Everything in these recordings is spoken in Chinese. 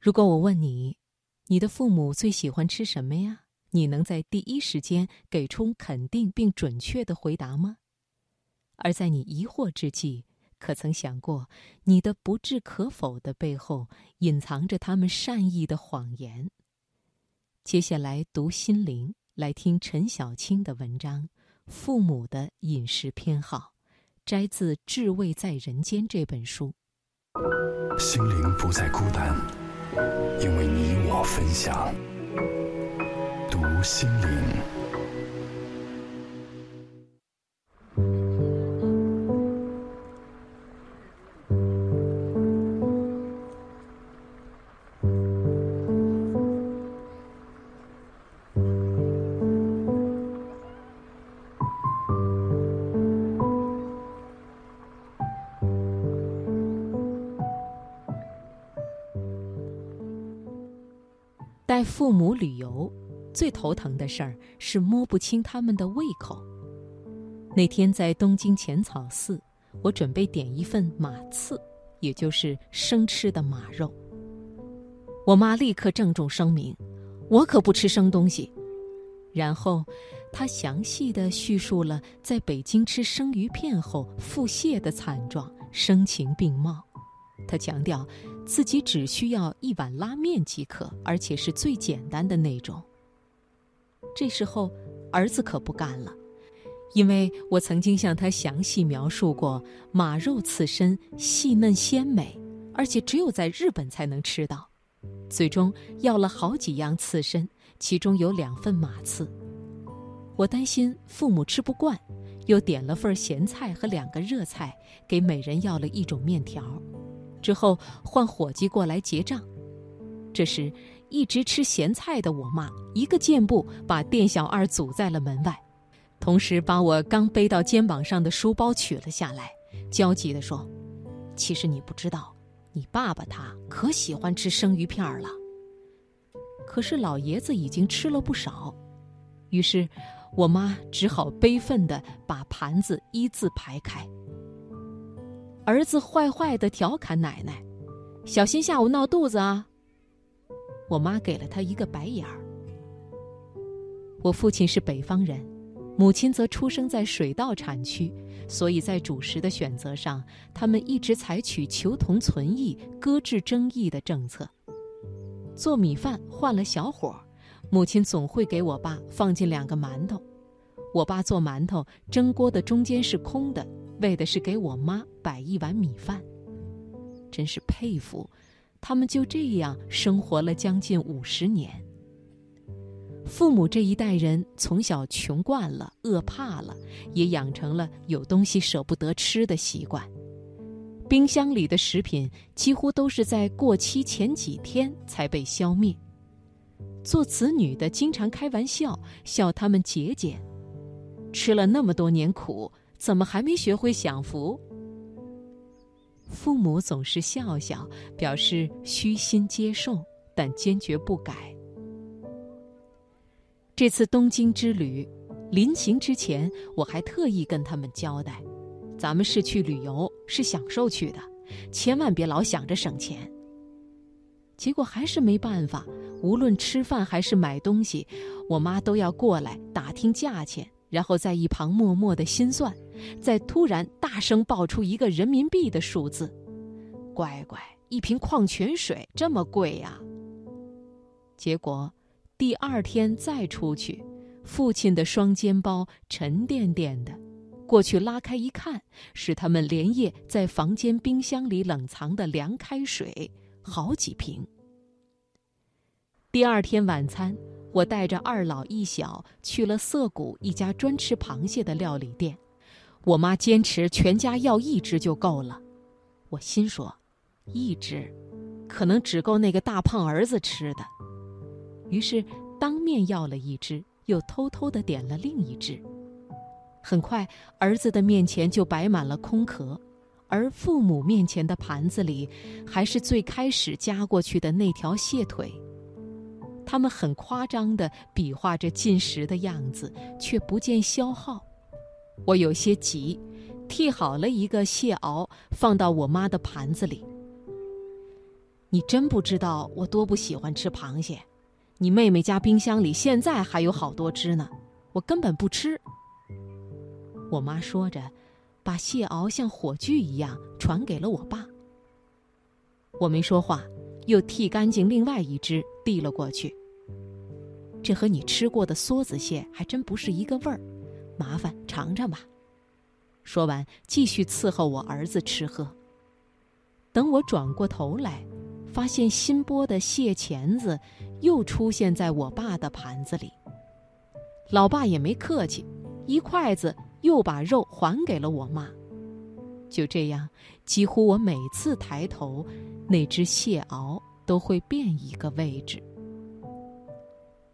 如果我问你，你的父母最喜欢吃什么呀？你能在第一时间给出肯定并准确的回答吗？而在你疑惑之际，可曾想过，你的不置可否的背后隐藏着他们善意的谎言？接下来读心灵，来听陈小青的文章《父母的饮食偏好》，摘自《至味在人间》这本书。心灵不再孤单，因为你我分享。读心灵。带父母旅游，最头疼的事儿是摸不清他们的胃口。那天在东京浅草寺，我准备点一份马刺，也就是生吃的马肉。我妈立刻郑重声明：“我可不吃生东西。”然后，她详细的叙述了在北京吃生鱼片后腹泻的惨状，声情并茂。她强调，自己只需要一碗拉面即可，而且是最简单的那种。这时候，儿子可不干了，因为我曾经向他详细描述过马肉刺身细嫩鲜美，而且只有在日本才能吃到。最终要了好几样刺身，其中有两份马刺。我担心父母吃不惯，又点了份咸菜和两个热菜，给每人要了一种面条。之后换伙计过来结账，这时一直吃咸菜的我妈一个箭步把店小二阻在了门外，同时把我刚背到肩膀上的书包取了下来，焦急地说：“其实你不知道，你爸爸他可喜欢吃生鱼片了。可是老爷子已经吃了不少。”于是，我妈只好悲愤地把盘子一字排开。儿子坏坏的调侃奶奶：“小心下午闹肚子啊！”我妈给了他一个白眼儿。我父亲是北方人，母亲则出生在水稻产区，所以在主食的选择上，他们一直采取求同存异、搁置争议的政策。做米饭换了小火，母亲总会给我爸放进两个馒头。我爸做馒头，蒸锅的中间是空的。为的是给我妈摆一碗米饭，真是佩服，他们就这样生活了将近五十年。父母这一代人从小穷惯了、饿怕了，也养成了有东西舍不得吃的习惯。冰箱里的食品几乎都是在过期前几天才被消灭。做子女的经常开玩笑，笑他们节俭，吃了那么多年苦。怎么还没学会享福？父母总是笑笑，表示虚心接受，但坚决不改。这次东京之旅，临行之前，我还特意跟他们交代：咱们是去旅游，是享受去的，千万别老想着省钱。结果还是没办法，无论吃饭还是买东西，我妈都要过来打听价钱。然后在一旁默默的心算，再突然大声报出一个人民币的数字，乖乖，一瓶矿泉水这么贵呀！结果第二天再出去，父亲的双肩包沉甸甸的，过去拉开一看，是他们连夜在房间冰箱里冷藏的凉开水，好几瓶。第二天晚餐。我带着二老一小去了涩谷一家专吃螃蟹的料理店，我妈坚持全家要一只就够了。我心说，一只，可能只够那个大胖儿子吃的。于是当面要了一只，又偷偷的点了另一只。很快，儿子的面前就摆满了空壳，而父母面前的盘子里，还是最开始夹过去的那条蟹腿。他们很夸张地比划着进食的样子，却不见消耗。我有些急，剔好了一个蟹螯，放到我妈的盘子里。你真不知道我多不喜欢吃螃蟹。你妹妹家冰箱里现在还有好多只呢，我根本不吃。”我妈说着，把蟹螯像火炬一样传给了我爸。我没说话，又剃干净另外一只递了过去。这和你吃过的梭子蟹还真不是一个味儿，麻烦尝尝吧。说完，继续伺候我儿子吃喝。等我转过头来，发现新剥的蟹钳子又出现在我爸的盘子里。老爸也没客气，一筷子又把肉还给了我妈。就这样，几乎我每次抬头，那只蟹螯都会变一个位置。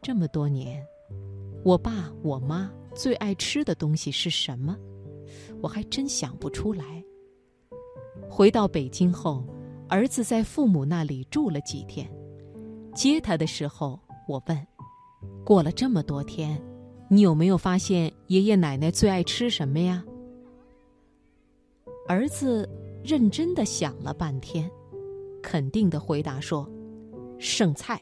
这么多年，我爸我妈最爱吃的东西是什么？我还真想不出来。回到北京后，儿子在父母那里住了几天。接他的时候，我问：“过了这么多天，你有没有发现爷爷奶奶最爱吃什么呀？”儿子认真的想了半天，肯定的回答说：“剩菜。”